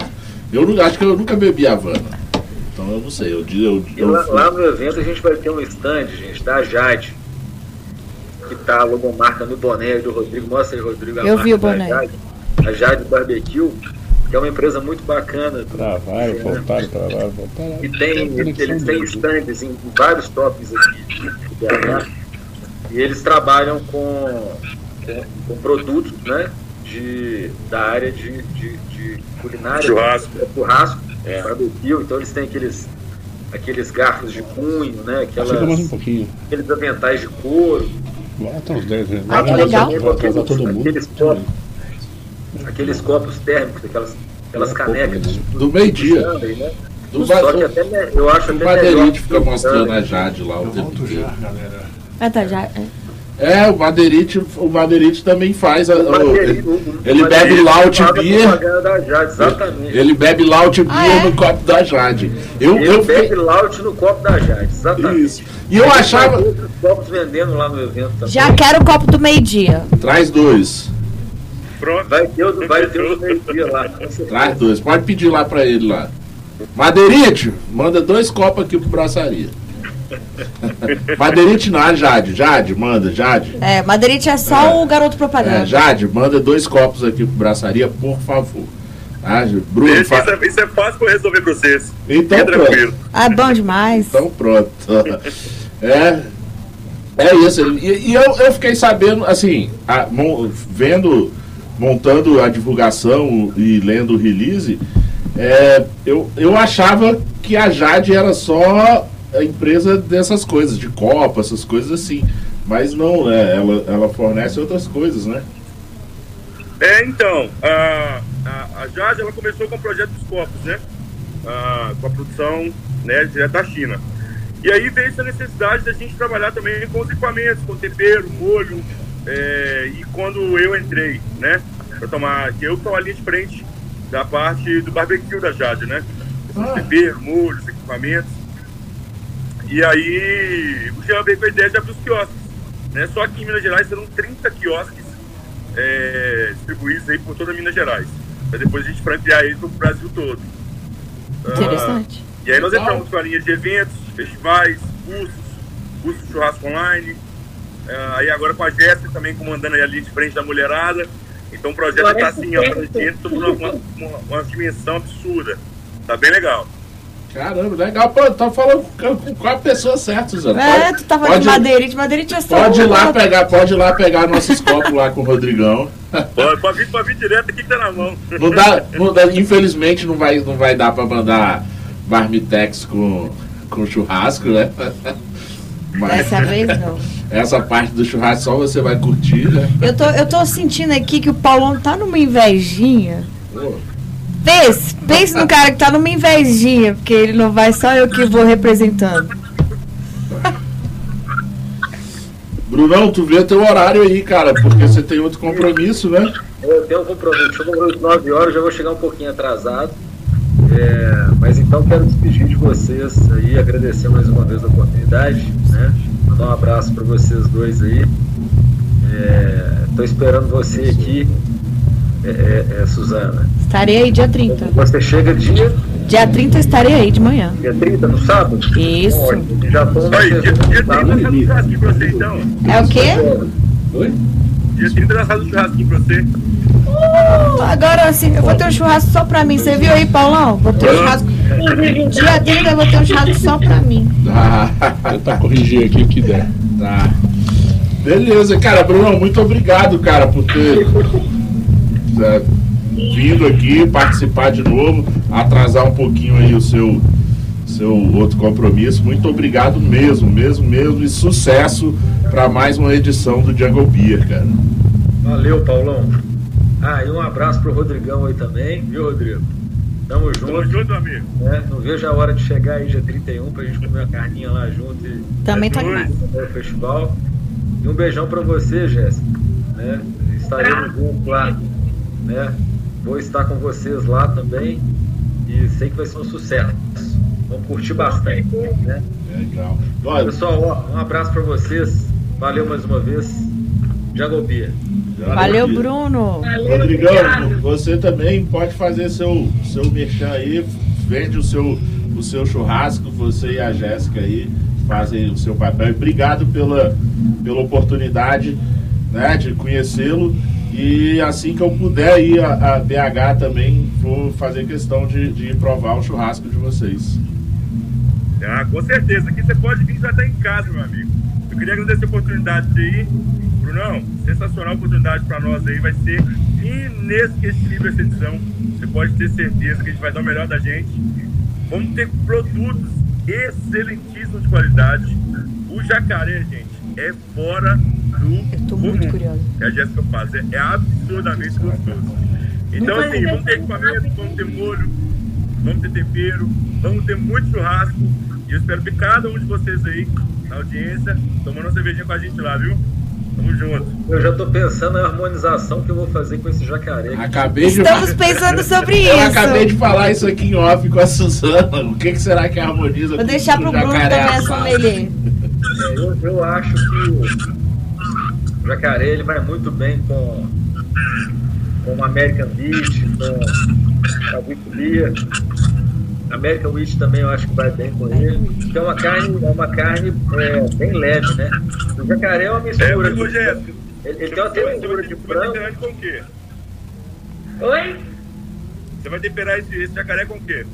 eu não, acho que eu nunca bebi Havana. Então eu não sei. Eu, eu, eu, lá, lá no evento a gente vai ter um stand, gente, da Jade. Que tá a logomarca no boné do Rodrigo. Mostra aí, Rodrigo. a Eu vi o boné. Jade. A Jade Barbecue, que é uma empresa muito bacana. Travaram, voltaram, travaram, voltaram. E tem, eles têm stands em, em vários tops aqui de BH. E eles trabalham com, com, com produtos né, de, da área de, de, de culinária. Churrasco. É, churrasco, É. barbecue. Então eles têm aqueles, aqueles garfos de punho, né, Fica mais um aquelas, pouquinho. aqueles aventais de couro. Lá tá uns 10 né? Ah, que Vai legal. Vai atrasar todo mundo. Aqueles aqueles copos térmicos, aquelas, aquelas canecas de do meio-dia. Né? Do, Só que até eu acho o até que fica mostrando a Jade lá o tempo já, galera. Ah, tá, já. é. É, o Madeirite, o Madeirite também faz. a- O o- Madeirite- ele, o- bebe Laut Beer. Jade, exatamente. ele bebe Laut Beer Ah, é? no copo da Jade. Eu, Ele eu bebe fiquei. Laut no copo da Jade, exatamente. Isso. E eu Vai achava. outros copos vendendo lá no evento também. Já quero o copo do meio-dia. Traz dois. Pronto. Vai ter o vai ter o do meio-dia lá. Traz dois. Pode pedir lá pra ele lá. Madeirite, manda dois copos aqui pro braçaria. Madeirite não, a Jade. Jade, manda, Jade. É, Madeirite é só o garoto É, propaganda. Jade, manda dois copos aqui pro braçaria, por favor. Tá, Bruno, Isso, fa... é, isso é fácil pra resolver pra vocês. Então Fica pronto. tranquilo. Ah, bom demais. Então pronto. É, é isso. E, e eu, eu fiquei sabendo, assim, a- vendo, montando a divulgação e lendo o release, é, eu, eu achava que a Jade era só a empresa dessas coisas, de Copa, essas coisas assim. Mas não, né? Ela, ela fornece outras coisas, né? É, então, a, a, a Jade ela começou com o projeto dos copos, né? Ah, com a produção né, direto da China. E aí veio essa necessidade da gente trabalhar também com os equipamentos, com tempero, molho. É, e quando eu entrei, né? Pra tomar, eu tô ali de frente da parte do barbecue da Jade, né? Ah. Tempero, molhos, equipamentos. E aí o Jean veio com a ideia de abrir os quiosques. Né? Só que em Minas Gerais serão 30 quiosques é, distribuídos aí por toda Minas Gerais. Para depois a gente franquear eles para o Brasil todo. Ah, Interessante. e aí nós entramos com a linha de eventos, festivais, cursos, cursos de churrasco online. Ah, aí agora com a Jéssica também comandando aí a linha de frente da mulherada. Então o projeto Agora está é assim, de uma, uma, uma, dimensão absurda. Tá bem legal. Caramba, legal. Pô, tá falando com, com, a pessoa certa, Zé. É, tu tava de pode, Madeirite. Madeirite é só pode ir lá garoto. pegar, pode ir lá pegar nossos copos lá com o Rodrigão. Pode, pode, vir, pode vir direto aqui que tá na mão. Não dá, não dá- infelizmente não vai, não vai dar pra mandar marmitex com, com churrasco, né? Mas Dessa vez não. Essa parte do churrasco só você vai curtir, né? Eu tô, eu tô sentindo aqui que o Paulão tá numa invejinha. Pense, pense no cara que tá numa invejinha, porque ele não vai, só eu que vou representando. Brunão, tu vê teu horário aí, cara, porque você tem outro compromisso, né? Eu tenho um compromisso. Chegou às 9 horas, já vou chegar um pouquinho atrasado. É, mas então quero despedir de vocês aí, agradecer mais uma vez a oportunidade, né? Mandar um abraço para vocês dois aí. Estou esperando você aqui, é, é, é, Suzana. Estarei aí dia 30. Você chega dia, Dia 30 estarei aí de manhã. dia 30, no sábado? Isso. Ótimo, já estou Oi, dia, dia 30 nós fazemos um churrasquinho pra você, então. É o quê? Oi? Dia 30 nós fazemos um churrasquinho pra você. Uh, agora assim, eu vou ter um churrasco só pra mim. Você viu aí, Paulão? Vou ter um churrasco. Dia 30 eu vou ter um churrasco só pra mim. Tá, Vou tentar corrigir aqui o que der. tá. Beleza, cara, Bruno, muito obrigado, cara, por ter é, vindo aqui participar de novo, atrasar um pouquinho aí o seu seu outro compromisso. Muito obrigado mesmo, mesmo, mesmo e sucesso para mais uma edição do Jungle Beer, cara. Valeu, Paulão. Ah, e um abraço pro Rodrigão aí também, viu, Rodrigo? Tamo Tamo junto. junto, amigo. né? Não vejo a hora de chegar aí dia 31 pra gente comer uma carninha lá junto e Também tô É animada. no festival. E um beijão pra você, Jéssica. Né? Estaremos juntos lá. Né? Vou estar com vocês lá também. E sei que vai ser um sucesso. Vamos curtir bastante. Né? Legal. Pessoal, ó, um abraço pra vocês. Valeu mais uma vez. Jagobia. Valeu, Bruno. Rodrigão, Obrigado. você também pode fazer seu, seu merchan aí, vende o seu, o seu churrasco, você e a Jéssica aí fazem o seu papel. Obrigado pela, pela oportunidade né, de conhecê-lo. E assim que eu puder ir a, a BH também, vou fazer questão de, de ir provar o churrasco de vocês. Ah, com certeza. Aqui você pode vir, você vai estar em casa, meu amigo. Eu queria agradecer a oportunidade de ir. Brunão, sensacional oportunidade para nós aí. Vai ser inesquecível essa edição. Você pode ter certeza que a gente vai dar o melhor da gente. Vamos ter produtos excelentíssimos de qualidade. O jacaré, gente, é fora do Eu tô muito comum. curiosa. que a Jéssica faz. É, é absurdamente gostoso. Então, assim, vamos ter equipamento, vamos ter molho, vamos ter tempero, vamos ter muito churrasco. E eu espero ver cada um de vocês aí, na audiência, tomando uma cervejinha com a gente lá, viu? Tamo junto. Eu já tô pensando na harmonização que eu vou fazer com esse jacaré. Acabei de, Estamos pensando sobre eu acabei de isso. falar isso aqui em off com a Suzana. O que, que será que harmoniza Vou com deixar o pro Bruno jacaré também a assado? sommelier. É, eu, eu acho que o jacaré ele vai muito bem com, com o American Beach, com a Wheat American Wheat também eu acho que vai bem com ele. Porque é uma carne, é uma carne é, bem leve, né? O jacaré é uma É, mistura. amigo de- Jéssica. ele, ele tem uma textura de Você vai frango. com o quê? Oi? Você vai temperar esse, esse jacaré com o quê?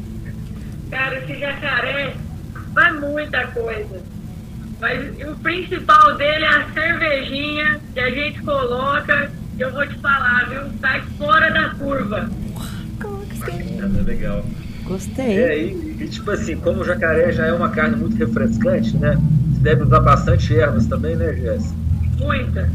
Cara, esse jacaré vai muita coisa. Mas o principal dele é a cervejinha que a gente coloca. que Eu vou te falar, viu? Sai fora da curva. É legal. Gostei. É, e, e, tipo assim, como o jacaré já é uma carne muito refrescante, né? Você deve usar bastante ervas também, né, Jéssica? Muita.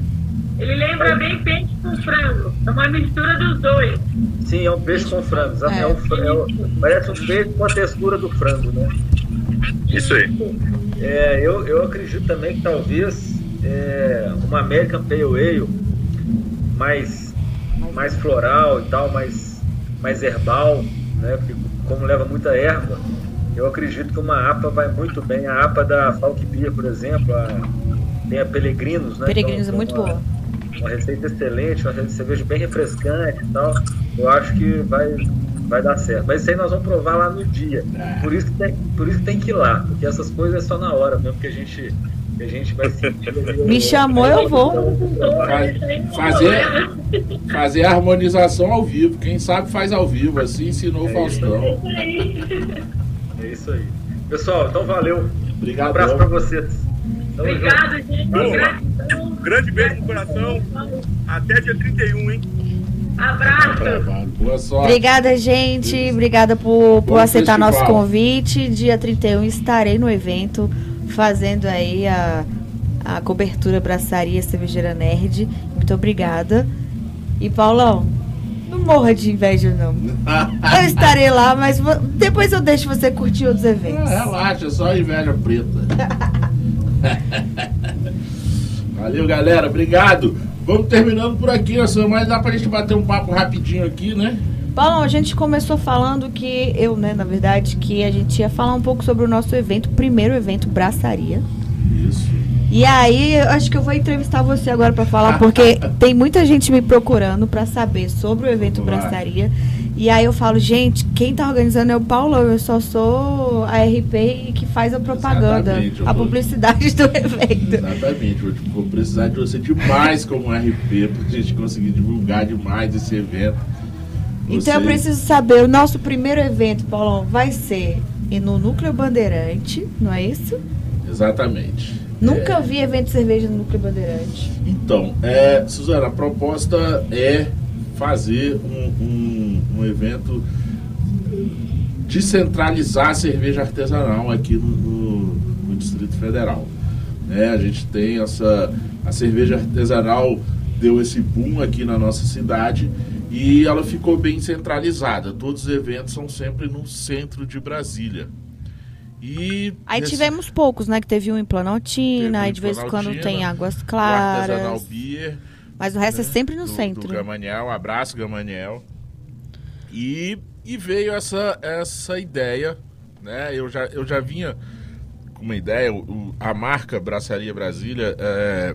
Ele lembra bem peixe com frango. É uma mistura dos dois. Sim, é um peixe com frango. É. é um é um- parece um peixe com a textura do frango, né? Isso aí. É, eu, eu acredito também que talvez é, uma American Pale Ale mais, mais floral e tal, mais, mais herbal, né? Porque como leva muita erva, eu acredito que uma APA vai muito bem. A APA da Falk Beer, por exemplo, a- tem a Peregrinos, né? Peregrinos é Então, muito uma- boa. uma receita excelente, uma cerveja bem refrescante e tal. Eu acho que vai, vai dar certo. Mas isso aí nós vamos provar lá no dia. Por isso que tem, por isso que, tem que ir lá, porque essas coisas é só na hora mesmo que a gente, que a gente vai sentir. Me chamou, eu vou. Fa- Fazer, fazer a harmonização ao vivo. Quem sabe faz ao vivo, assim ensinou o Faustão. É isso aí. Pessoal, então valeu. Um Obrigado. abraço pra vocês. Tamo junto. Obrigado, gente. Um grande beijo no coração. Até dia 31, hein? Abraço. Gravado. Boa sorte. Obrigada, gente. Obrigada por, por aceitar nosso festival. convite. Dia 31 estarei no evento fazendo aí a, a cobertura Braçaria Cervejeira Nerd. Muito obrigada. E Paulão, não morra de inveja, não. Eu estarei lá, mas depois eu deixo você curtir outros eventos. Ah, relaxa, só inveja preta. Valeu, galera. Obrigado. Vamos terminando por aqui, mas dá pra gente bater um papo rapidinho aqui, né? Paulão, a gente começou falando que, eu, né, na verdade, que a gente ia falar um pouco sobre o nosso evento, primeiro evento Braçaria. Isso. E aí, eu acho que eu vou entrevistar você agora para falar, porque tem muita gente me procurando para saber sobre o evento Vai. Braçaria. E aí eu falo, gente, quem tá organizando é o Paulão, eu só sou a RP que faz a propaganda, Exatamente, a publicidade do evento. Exatamente, vou, vou precisar de você demais como RP pra gente conseguir divulgar demais esse evento. Então eu preciso saber, o nosso primeiro evento, Paulão, vai ser no Núcleo Bandeirante, não é isso? Exatamente. Nunca vi evento de cerveja no Núcleo Bandeirante. Então, é, Suzana, a proposta é fazer um, um, um evento descentralizar a cerveja artesanal aqui no, no- no Distrito Federal. Né? A gente tem essa. A cerveja artesanal deu esse boom aqui na nossa cidade e ela ficou bem centralizada. Todos os eventos são sempre no centro de Brasília. E Aí nesse- tivemos poucos, né? Que teve um em Teve Planaltina, um aí de vez em quando tem Águas o Artesanal Claras. Beer. Mas o resto é sempre no do, centro. Do Gamaniel, abraço Gamaniel. E, e veio essa, essa ideia, né? Eu já, eu já vinha com uma ideia, o- a marca Braçaria Brasília, é,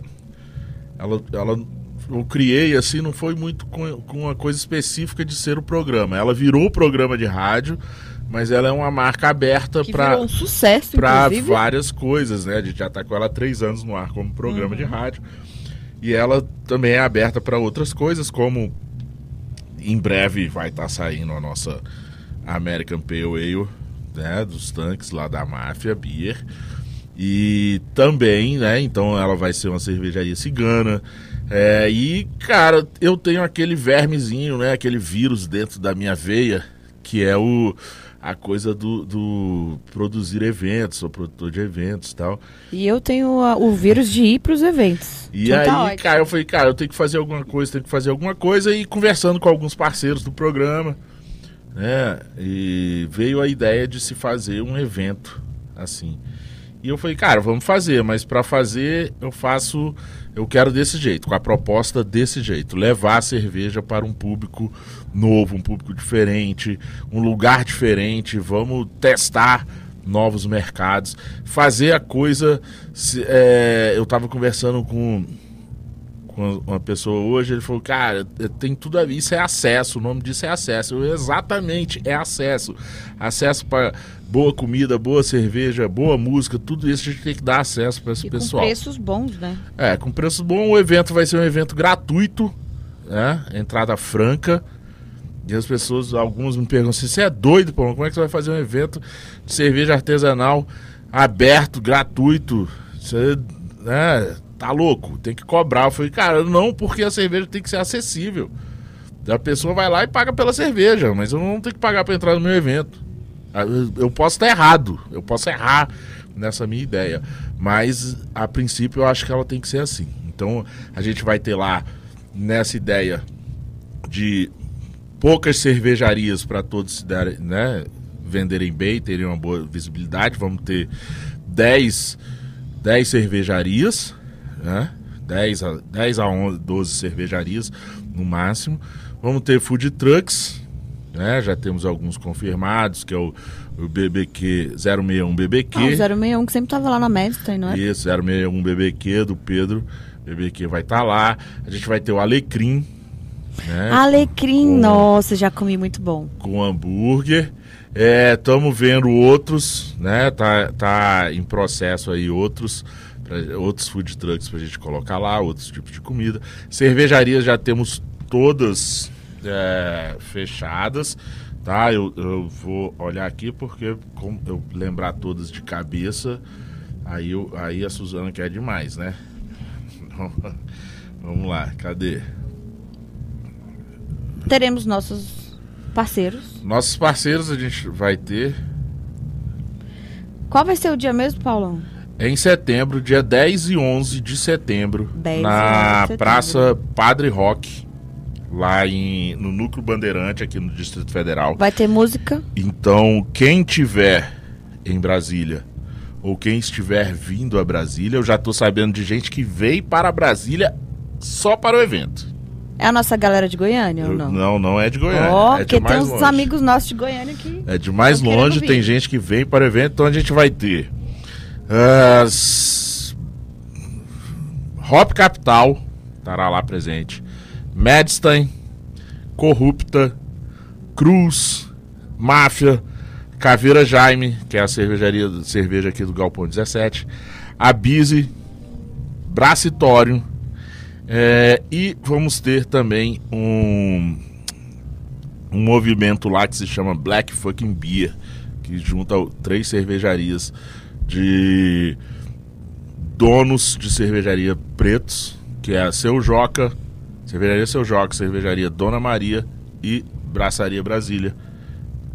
ela, ela, eu criei assim, não foi muito com, com uma coisa específica de ser o programa. Ela virou o programa de rádio, mas ela é uma marca aberta para um sucesso, para várias coisas, né? A gente já tá com ela há três anos no ar como programa de rádio. E ela também é aberta para outras coisas, como em breve vai estar saindo a nossa American Pale Ale, né? Dos tanques lá da Máfia Beer. E também, né? Então ela vai ser uma cervejaria cigana. É, e, cara, eu tenho aquele vermezinho, né? Aquele vírus dentro da minha veia, que é o a coisa do, do produzir eventos, sou produtor de eventos e tal. E eu tenho a- o vírus de ir pros eventos. E Então aí, tá cara, eu falei, cara, eu tenho que fazer alguma coisa, tenho que fazer alguma coisa. E conversando com alguns parceiros do programa, né? E veio a ideia de se fazer um evento assim. E eu falei, cara, vamos fazer, mas para fazer eu faço, eu quero desse jeito, com a proposta desse jeito, levar a cerveja para um público novo, um público diferente, um lugar diferente, vamos testar novos mercados, fazer a coisa. se- é, eu tava conversando com com uma pessoa hoje, ele falou, cara, tem tudo a ver, isso é acesso, o nome disso é acesso. Eu, exatamente, é acesso. Acesso para boa comida, boa cerveja, boa música, tudo isso a gente tem que dar acesso para esse E com pessoal. preços bons, né? É, com preço bom, o evento vai ser um evento gratuito, né? Entrada franca. E as pessoas, alguns me perguntam assim, você é doido, pô, como é que você vai fazer um evento de cerveja artesanal aberto, gratuito? Você, né, tá louco, tem que cobrar. Eu falei, cara, não, porque a cerveja tem que ser acessível. A pessoa vai lá e paga pela cerveja, mas eu não tenho que pagar para entrar no meu evento. Ah, eu- posso estar errado, eu posso errar nessa minha ideia, mas a princípio eu acho que ela tem que ser assim. Então a gente vai ter lá nessa ideia de poucas cervejarias para todos se darem, né, venderem bem, terem uma boa visibilidade. Vamos ter 10, 10 cervejarias, né? 10 a, 10 a 11, 12 cervejarias no máximo. Vamos ter food trucks, né? Já temos alguns confirmados, que é o, o BBQ 061 BBQ. Ah, o 061 que sempre tava lá na Madison, não é? Isso, 061 BBQ do Pedro. BBQ vai estar lá. A gente vai ter o Alecrim, né? Alecrim, Com- nossa, já comi muito bom. com hambúrguer. Estamos vendo outros, né? Tá, tá em processo aí outros, pra- outros food trucks pra gente colocar lá, outros tipos de comida. Cervejarias já temos todas é, fechadas, tá? Eu, eu vou olhar aqui porque como eu lembrar todas de cabeça, aí, eu, aí a Suzana quer demais, né? Vamos lá, cadê? Teremos nossos parceiros. Nossos parceiros a gente vai ter Qual vai ser o dia mesmo, Paulão? Em setembro, dia 10 e 11 de setembro, 10 11 na de setembro. Praça Padre Roque, lá em, no Núcleo Bandeirante, aqui no Distrito Federal. Vai ter música. Então, quem tiver em Brasília ou quem estiver vindo a Brasília, eu já tô sabendo de gente que veio para Brasília só para o evento. É a nossa galera de Goiânia ou Eu- não? não, não é de Goiânia. Ó, é de porque tem uns longe. amigos nossos de Goiânia que. É de mais longe, tem gente que vem para o evento, então a gente vai ter. Ah, s- Hop Capital estará lá presente. Medstein, Corrupta, Cruz, Máfia, Caveira Jaime, que é a cervejaria cerveja aqui do Galpão 17, a Bise, Bracitório, é, e vamos ter também um, um movimento lá que se chama Black Fucking Beer, que junta três cervejarias de donos de cervejaria pretos, que é a Seu Joca, Cervejaria Seu Joca, Cervejaria Dona Maria e Braçaria Brasília.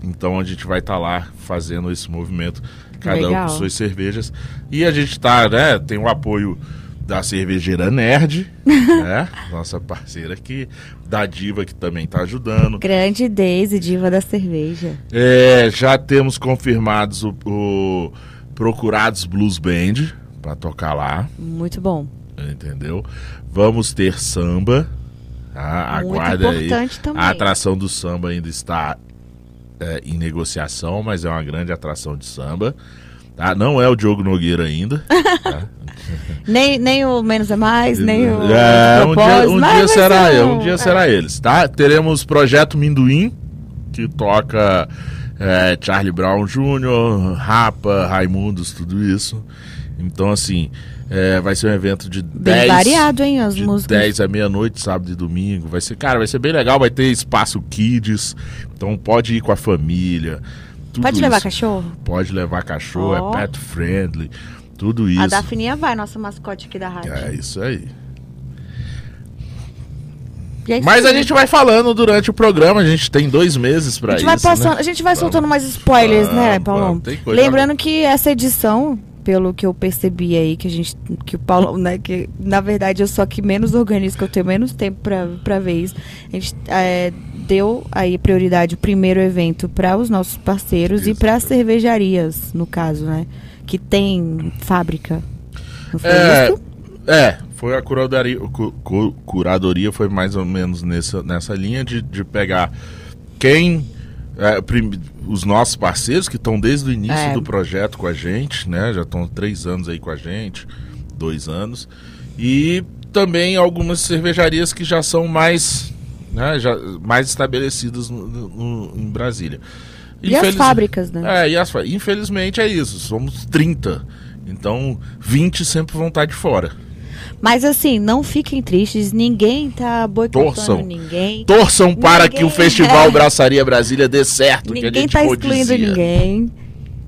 Então a gente vai estar tá lá fazendo esse movimento, cada Legal. um com suas cervejas. E a gente tá, né, tem o apoio da cervejeira Nerd, né? Nossa parceira aqui, da Diva que também tá ajudando. Grande Daisy, diva da cerveja. É, já temos confirmados o, o Procurados Blues Band para tocar lá, Muito bom. entendeu? Vamos ter samba. Tá? Muito Aguarda aí. importante também. A atração do samba ainda está é, em negociação, mas é uma grande atração de samba. Tá? Não é o Diogo Nogueira ainda. tá? Nem, nem o Menos é Mais, nem o. É, um dia, um dia será, ser um dia é. será eles, tá? Teremos Projeto Minduim, que toca é, Charlie Brown Jr., Rapa, Raimundos, tudo isso. Então, assim, é, vai ser um evento de Bem 10, variado, hein, as de músicas. 10 à meia-noite, sábado e domingo. Vai ser, cara, vai ser bem legal, vai ter espaço kids, então pode ir com a família. Pode levar isso. cachorro? Pode levar cachorro, Ó. é pet friendly, tudo isso. A Daphnia vai, nossa mascote aqui da rádio. É isso aí. E é Mas a gente vai falando durante o programa, a gente tem dois meses pra A gente isso. vai passando, né? a gente vai soltando mais spoilers, né, Paulão? vamos, tem coisa- Lembrando que essa edição, pelo que eu percebi aí, que a gente. Que o Paulão, né? Que na verdade eu sou que menos organizo, que eu tenho menos tempo pra, pra ver isso. A gente é, deu aí prioridade o primeiro evento para os nossos parceiros e Isso. para cervejarias, no caso, né? Que tem fábrica. Não foi É, isso? é, foi a curadoria, cu- cu- curadoria foi mais ou menos nessa, nessa linha de, de pegar quem. é, prim- os nossos parceiros que estão desde o início É. do projeto com a gente, né? Já estão três anos aí com a gente, dois anos. E também algumas cervejarias que já são mais, né, já, mais estabelecidas no- no- em Brasília. E as fábricas, né? é, e as infelizmente é isso, somos 30. Então, 20 sempre vão estar de fora. Mas assim, não fiquem tristes, ninguém tá boicotando Torçam. ninguém. Torçam para Ninguém- que o Festival é. Braçaria Brasília dê certo, que a Ninguém gente tá excluindo dizia. ninguém.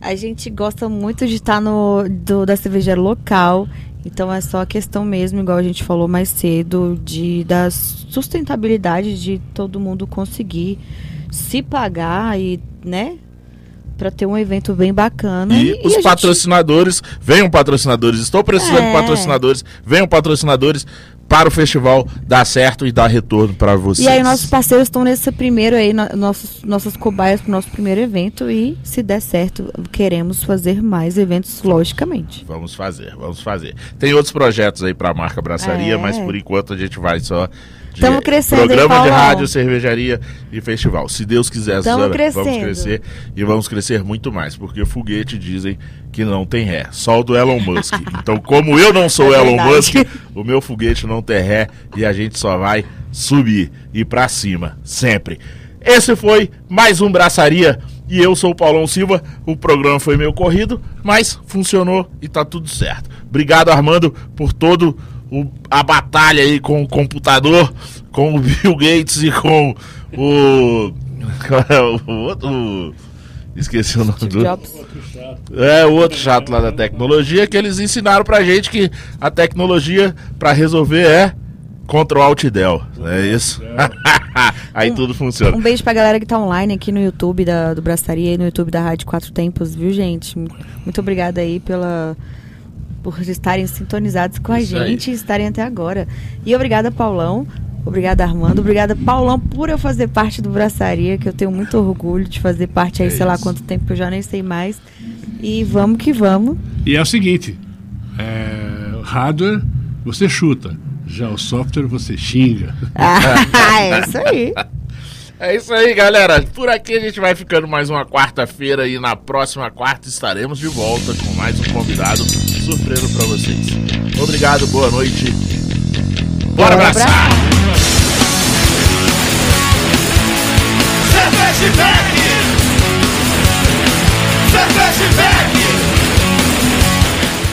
A gente gosta muito de estar no do, da cervejaria local. Então é só a questão mesmo, igual a gente falou mais cedo, de da sustentabilidade de todo mundo conseguir se pagar e, né? Pra ter um evento bem bacana. E, a os gente- patrocinadores, venham patrocinadores, estou precisando É. de patrocinadores, venham patrocinadores para o festival dar certo e dar retorno para vocês. E aí nossos parceiros estão nesse primeiro aí, no- nossos, nossas cobaias pro nosso primeiro evento e se der certo, queremos fazer mais eventos, logicamente. Vamos fazer, vamos fazer. Tem outros projetos aí para a marca Braçaria, É. mas por enquanto a gente vai só de Tamo crescendo, hein, programa de rádio, cervejaria e festival. Se Deus quiser, Tamo Suzana, vamos crescer e vamos crescer muito mais, porque foguete dizem que não tem ré, só o do Elon Musk. então, como eu não sou É Elon. Musk, o meu foguete não tem ré e a gente só vai subir e para cima, sempre. Esse foi mais um Braçaria e eu sou o Paulão Silva. O programa foi meio corrido, mas funcionou e tá tudo certo. Obrigado, Armando, por todo o- a batalha aí com o computador, com o Bill Gates e com o. o outro. o- esqueci o nome do. É, o outro chato lá da tecnologia, que eles ensinaram pra gente que a tecnologia pra resolver é Ctrl Alt Del. É isso? Aí tudo funciona. Um beijo pra galera que tá online aqui no YouTube da, do Braçaria e no YouTube da Rádio Quatro Tempos, viu, gente? Muito obrigada aí pela por estarem sintonizados com a Isso aí. gente e estarem até agora. E obrigada, Paulão. Obrigada, Armando. Obrigada, Paulão, por eu fazer parte do Braçaria, que eu tenho muito orgulho de fazer parte aí, É sei lá isso. quanto tempo, que eu já nem sei mais. E vamos que vamos. E é o seguinte: é, o hardware você chuta, já o software você xinga. Ah, é isso aí. É isso aí, galera. Por aqui a gente vai ficando mais uma quarta-feira e na próxima quarta estaremos de volta com mais um convidado surpresa pra vocês. Obrigado, boa noite Bora abraçar!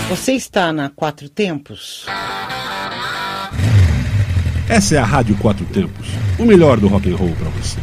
Você está na Quatro Tempos? Essa é a Rádio Quatro Tempos, o melhor do rock and roll para você.